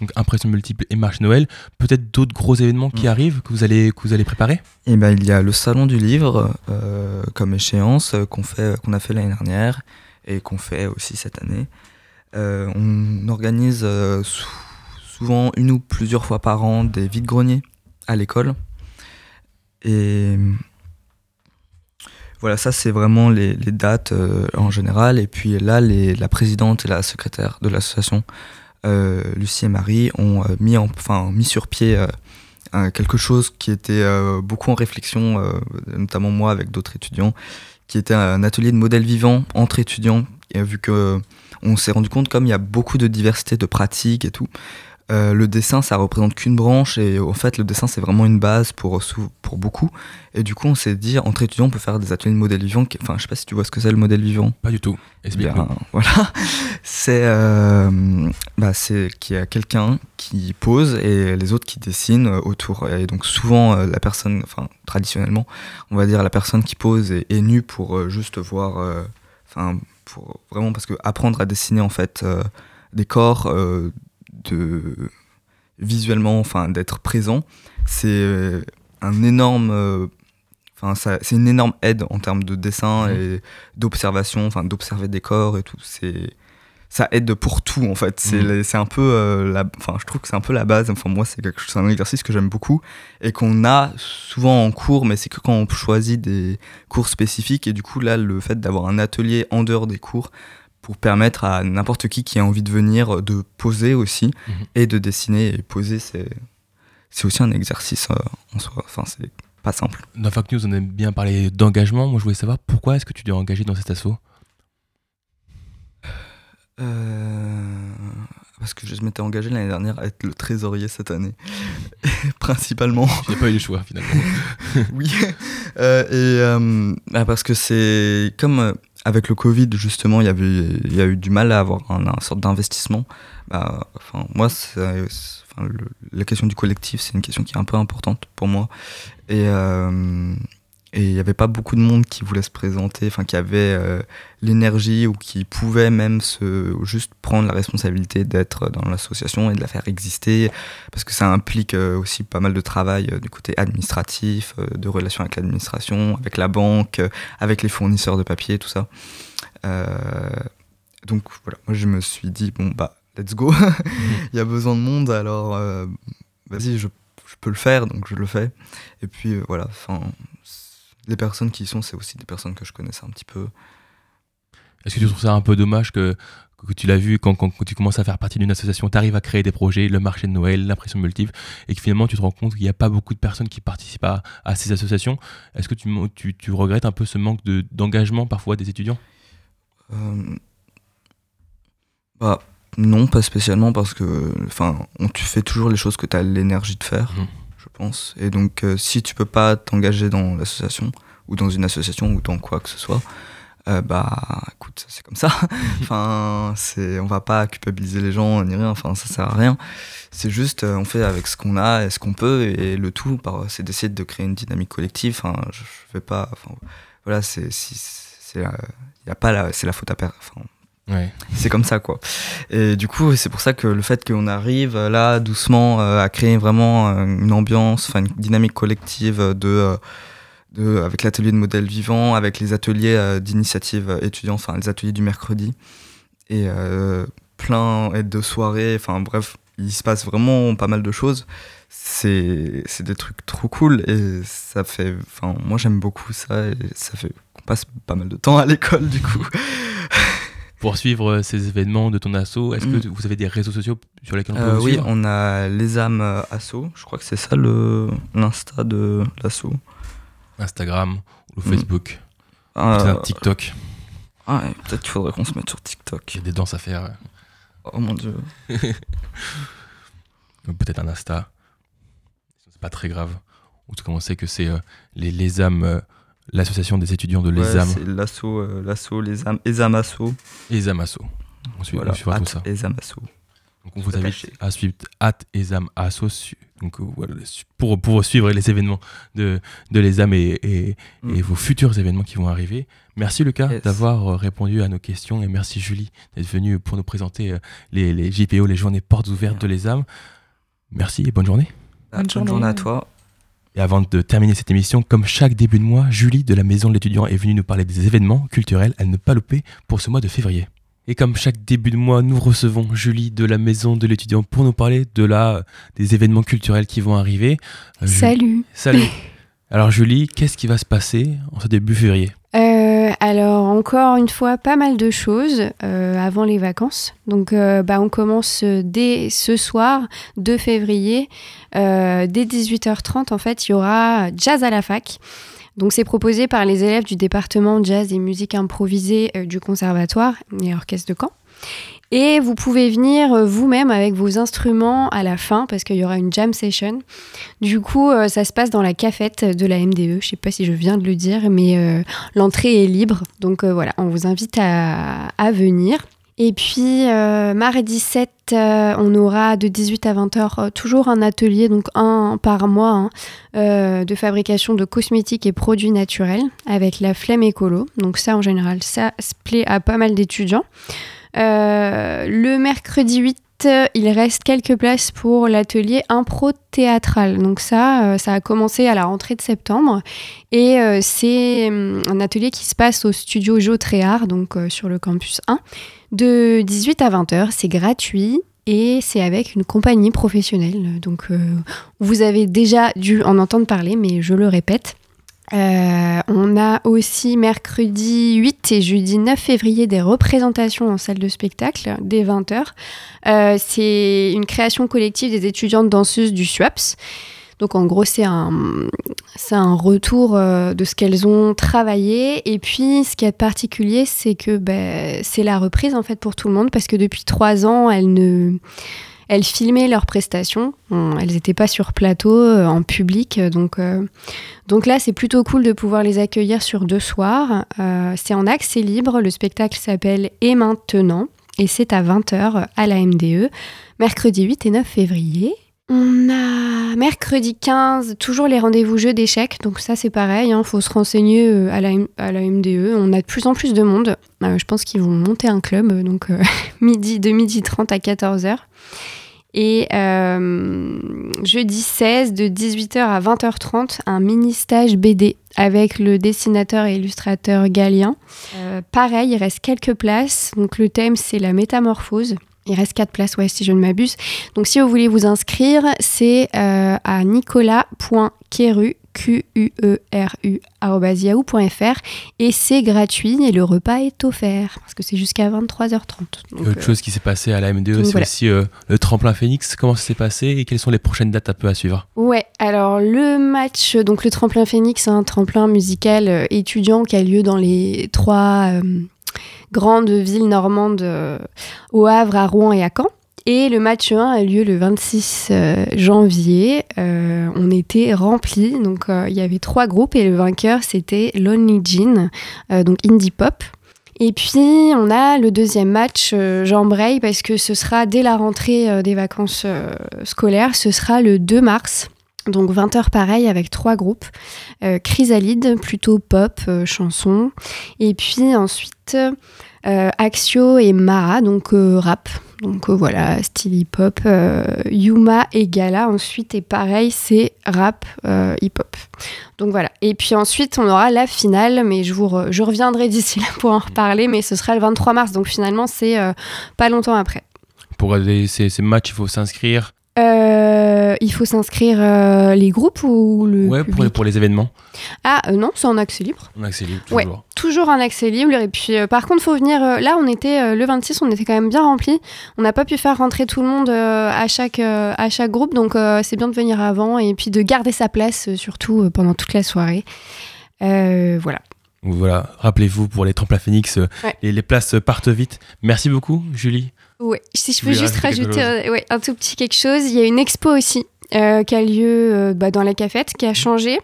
Donc impression multiple et marche Noël. Peut-être d'autres gros événements qui Mm. arrivent que vous allez que vous allez préparer? Et ben il y a le salon du livre euh, comme échéance euh, qu'on fait, qu'on a fait l'année dernière et qu'on fait aussi cette année. Euh, on organise euh, sou- souvent une ou plusieurs fois par an des vides-greniers à l'école. Et voilà, ça c'est vraiment les, les dates euh, en général. Et puis là, les, la présidente et la secrétaire de l'association, Lucie et Marie, ont euh, mis, sur pied euh, quelque chose qui était euh, beaucoup en réflexion, euh, notamment moi avec d'autres étudiants, qui était un atelier de modèle vivant entre étudiants. Et vu que on s'est rendu compte, comme il y a beaucoup de diversité de pratiques et tout, euh, le dessin ça représente qu'une branche et en fait le dessin c'est vraiment une base pour, sou- pour beaucoup. Et du coup on s'est dit entre étudiants on peut faire des ateliers de modèle vivant. qui- Enfin je sais pas si tu vois ce que c'est le modèle vivant. Pas du tout. Explique-nous. Bien, voilà. C'est euh, bah, c'est qu'il y a quelqu'un qui pose et les autres qui dessinent euh, autour. Et donc souvent euh, la personne, enfin traditionnellement, on va dire la personne qui pose est, est nue pour euh, juste voir, euh, enfin pour vraiment parce que apprendre à dessiner en fait euh, des corps euh, de visuellement, enfin d'être présent, c'est euh, un énorme euh, Enfin, c'est une énorme aide en termes de dessin Mhm. et d'observation, enfin d'observer des corps et tout. C'est ça aide pour tout en fait. C'est Mhm. un peu euh, la, enfin je trouve que c'est un peu la base. Enfin moi c'est quelque chose, c'est un exercice que j'aime beaucoup et qu'on a souvent en cours, mais c'est que quand on choisit des cours spécifiques et du coup là le fait d'avoir un atelier en dehors des cours pour permettre à n'importe qui qui a envie de venir de poser aussi Mhm. et de dessiner et poser c'est c'est aussi un exercice euh, en soi. Enfin c'est pas simple. Dans Fact News, on aime bien parler d'engagement. Moi, je voulais savoir pourquoi est-ce que tu t'es engagé dans cet assaut? Euh, Parce que je m'étais engagé l'année dernière à être le trésorier cette année. Principalement. N'as pas eu le choix finalement. oui. Euh, et euh, bah, parce que c'est comme euh, avec le Covid, justement, il y, avait, il y a eu du mal à avoir un, un sorte d'investissement. Bah, enfin, moi, le- la question du collectif, c'est une question qui est un peu importante pour moi. Et euh, et il n'y avait pas beaucoup de monde qui voulait se présenter, enfin qui avait euh, l'énergie ou qui pouvait même se juste prendre la responsabilité d'être dans l'association et de la faire exister, parce que ça implique euh, aussi pas mal de travail euh, du côté administratif, de relations avec l'administration, avec la banque, avec les fournisseurs de papier, tout ça. Donc voilà, moi je me suis dit bon bah let's go, il y a besoin de monde, alors vas-y je, je peux le faire, donc je le fais. Et puis voilà, enfin les personnes qui y sont, c'est aussi des personnes que je connaissais un petit peu. Est-ce que tu trouves ça un peu dommage que, que tu l'as vu quand, quand, quand tu commences à faire partie d'une association, tu arrives à créer des projets, le marché de Noël, l'impression multiple, et que finalement tu te rends compte qu'il n'y a pas beaucoup de personnes qui participent à, à ces associations Est-ce que tu, tu, tu regrettes un peu ce manque de- d'engagement parfois des étudiants? Euh, bah non, pas spécialement parce que enfin, on tu fais toujours les choses que tu as l'énergie de faire, Mhm. Je pense. Et donc euh, si tu peux pas t'engager dans l'association ou dans une association ou dans quoi que ce soit, euh, bah écoute, c'est comme ça. enfin, c'est on va pas culpabiliser les gens ni rien, enfin ça sert à rien. C'est juste euh, on fait avec ce qu'on a et ce qu'on peut et le tout par- c'est d'essayer de créer une dynamique collective. Enfin, je, je vais pas enfin voilà, c'est si c'est y a pas la c'est la faute à personne. Enfin, C'est comme ça quoi. Et du coup, c'est pour ça que le fait qu'on arrive euh, là doucement euh, à créer vraiment euh, une ambiance, une dynamique collective de, de avec l'atelier de modèle vivant, avec les ateliers d'initiative étudiante, enfin les ateliers du mercredi et plein de soirées, enfin bref, il se passe vraiment pas mal de choses. C'est c'est des trucs trop cool et ça fait enfin moi j'aime beaucoup ça et ça fait qu'on passe pas mal de temps à l'école du coup. Pour suivre euh, ces événements de ton asso, est-ce Mm. que vous avez des réseaux sociaux sur lesquels on peut Euh, vous oui, suivre? on a les âmes euh, asso. Je crois que c'est ça l'insta de l'asso. Instagram ou Mm. Facebook, Euh, peut-être un TikTok, ah, ouais, peut-être qu'il faudrait qu'on se mette sur il TikTok. y a des danses à faire, Oh mon dieu. peut-être un Insta. C'est pas très grave. En tout cas, on sait que c'est euh, les, les âmes, euh, l'association des étudiants de Ouais, l'ESAM c'est l'assaut, euh, l'assaut, les âmes, Esamasso. et ESAM-ASSO. On, suit, Voilà, on suivra tout ça. Esamasso. Donc on vous invite à suivre at ESAM Asso su- donc, euh, voilà, pour, pour suivre les événements de, de l'ESAM et, et, Mm. et vos futurs événements qui vont arriver. Merci Lucas Yes. d'avoir euh, répondu à nos questions et merci Julie d'être venue pour nous présenter les, les JPO, les journées portes ouvertes de l'ESAM. Merci et bonne journée. Bonne bonne journée. journée à toi. Et avant de terminer cette émission, comme chaque début de mois, Julie de la Maison de l'étudiant est venue nous parler des événements culturels à ne pas louper pour ce mois de février. Et comme chaque début de mois, nous recevons Julie de la Maison de l'étudiant pour nous parler de la, des événements culturels qui vont arriver. Euh, Salut. Salut. Alors Julie, qu'est-ce qui va se passer en ce début février? Euh, alors encore une fois, pas mal de choses euh, avant les vacances. Donc euh, bah, on commence dès ce soir, 2 février, euh, dès 18h30 en fait, il y aura Jazz à la fac. Donc c'est proposé par les élèves du département jazz et musique improvisée euh, du conservatoire et orchestre de Caen. Et vous pouvez venir euh, vous-même avec vos instruments à la fin parce qu'il y aura une jam session. Du coup, euh, ça se passe dans la cafette de la MDE. Je sais pas si je viens de le dire, mais euh, l'entrée est libre. Donc voilà, on vous invite à, venir. Et puis, mardi 7, euh, on aura de 18 à 20 heures euh, toujours un atelier, donc un par mois, hein, de fabrication de cosmétiques et produits naturels avec la flemme écolo. Donc ça, en général, ça se plaît à pas mal d'étudiants. Euh, le mercredi 8, euh, il reste quelques places pour l'atelier impro théâtral. Donc ça, euh, ça a commencé à la rentrée de septembre et c'est hum, un atelier qui se passe au studio Jo Tréhard, donc sur le campus 1, de 18 à 20 heures. C'est gratuit et c'est avec une compagnie professionnelle. Donc vous avez déjà dû en entendre parler, mais je le répète. Euh, on a aussi mercredi 8 et jeudi 9 février des représentations en salle de spectacle dès 20h. Euh, c'est une création collective des étudiantes danseuses du SUAPS. Donc en gros, c'est un, c'est un retour euh, de ce qu'elles ont travaillé. Et puis, ce qui est particulier, c'est que ben, c'est la reprise en fait pour tout le monde parce que depuis trois ans, elles ne elles filmaient leurs prestations. Elles n'étaient pas sur plateau, euh, en public. Donc, euh, donc là, c'est plutôt cool de pouvoir les accueillir sur deux soirs. Euh, c'est en accès libre. Le spectacle s'appelle Et maintenant? Et c'est à 20h à la MDE, mercredi 8 et 9 février. On a mercredi 15, toujours les rendez-vous jeux d'échecs. Donc ça, c'est pareil, il faut se renseigner euh, à la, MDE. On a de plus en plus de monde. Euh, je pense qu'ils vont monter un club, euh, donc midi, de midi 30 à 14h. Et jeudi 16, de 18h à 20h30, un mini-stage BD avec le dessinateur et illustrateur Galien. Pareil, il reste quelques places. Donc le thème, c'est la métamorphose. Il reste quatre places, ouais, si je ne m'abuse. Donc si vous voulez vous inscrire, c'est euh, à nicolas.queru, Q-U-E-R-U, yahoo.fr et c'est gratuit et le repas est offert parce que c'est jusqu'à 23h30. Donc, Autre euh, chose qui s'est passé à la MDE, c'est voilà. aussi euh, le tremplin Phoenix. Comment ça s'est passé et quelles sont les prochaines dates un peu à suivre? Ouais, alors le match, donc le tremplin Phoenix, un tremplin musical euh, étudiant qui a lieu dans les trois grandes villes normandes, euh, au Havre, à Rouen et à Caen. Et le match 1 a lieu le 26 euh, janvier. Euh, on était remplis, donc il y avait trois groupes et le vainqueur c'était Lonely Jean, donc indie pop. Et puis on a le deuxième match, j'embraye parce que ce sera dès la rentrée des vacances scolaires, ce sera le 2 mars. Donc 20h pareil avec trois groupes. Euh, Chrysalide, plutôt pop, euh, chanson. Et puis ensuite euh, Axio et Mara, donc rap. Donc voilà, style hip-hop. Yuma et Gala ensuite. Et pareil, c'est rap hip-hop. Donc voilà. Et puis ensuite, on aura la finale, mais je, vous re- je reviendrai d'ici là pour en reparler. Mais ce sera le 23 mars. Donc finalement, c'est pas longtemps après. Pour ces, ces matchs, il faut s'inscrire. Euh, il faut s'inscrire euh, les groupes ou le Ouais, pour, public? pour les événements. Ah euh, non, c'est en accès libre. En accès libre, Ouais, toujours. toujours en accès libre. Et puis euh, par contre, faut venir. euh, là, on était euh, le 26, on était quand même bien rempli. On n'a pas pu faire rentrer tout le monde euh, à chaque euh, à chaque groupe, donc euh, c'est bien de venir avant et puis de garder sa place euh, surtout euh, pendant toute la soirée. Euh, voilà. Voilà, rappelez-vous pour les tremplins Phoenix, euh, Ouais. les, les places partent vite. Merci beaucoup, Julie. Ouais, si je peux juste rajouter ouais, un tout petit quelque chose, il y a une expo aussi euh, qui a lieu euh, bah, dans la cafette, qui a changé,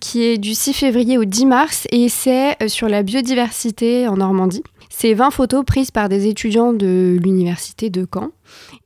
qui est du 6 février au 10 mars et c'est euh, sur la biodiversité en Normandie. C'est 20 photos prises par des étudiants de l'université de Caen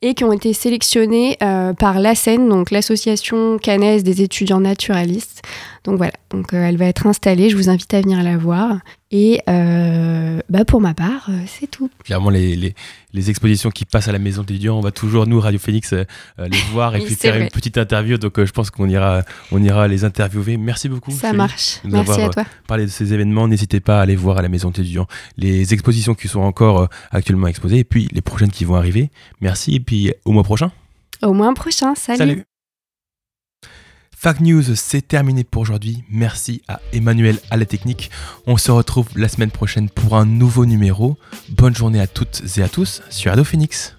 et qui ont été sélectionnées par l'ASEN, donc l'association canaise des étudiants naturalistes. Donc voilà, donc elle va être installée, je vous invite à venir la voir. Et euh, bah pour ma part, euh, c'est tout. Clairement, les, les, les expositions qui passent à la maison d'étudiants, on va toujours, nous, Radio Phoenix, euh, les voir et puis faire une petite interview. Donc, je pense qu'on ira, on ira les interviewer. Merci beaucoup. Ça marche. de Merci avoir, à toi. parlé de ces événements. N'hésitez pas à aller voir à la maison d'étudiants les expositions qui sont encore actuellement exposées et puis les prochaines qui vont arriver. Merci et puis au mois prochain. Au mois prochain. Salut. Salut. Fact News, c'est terminé pour aujourd'hui. Merci à Emmanuel à la technique. On se retrouve la semaine prochaine pour un nouveau numéro. Bonne journée à toutes et à tous sur Radio Phoenix.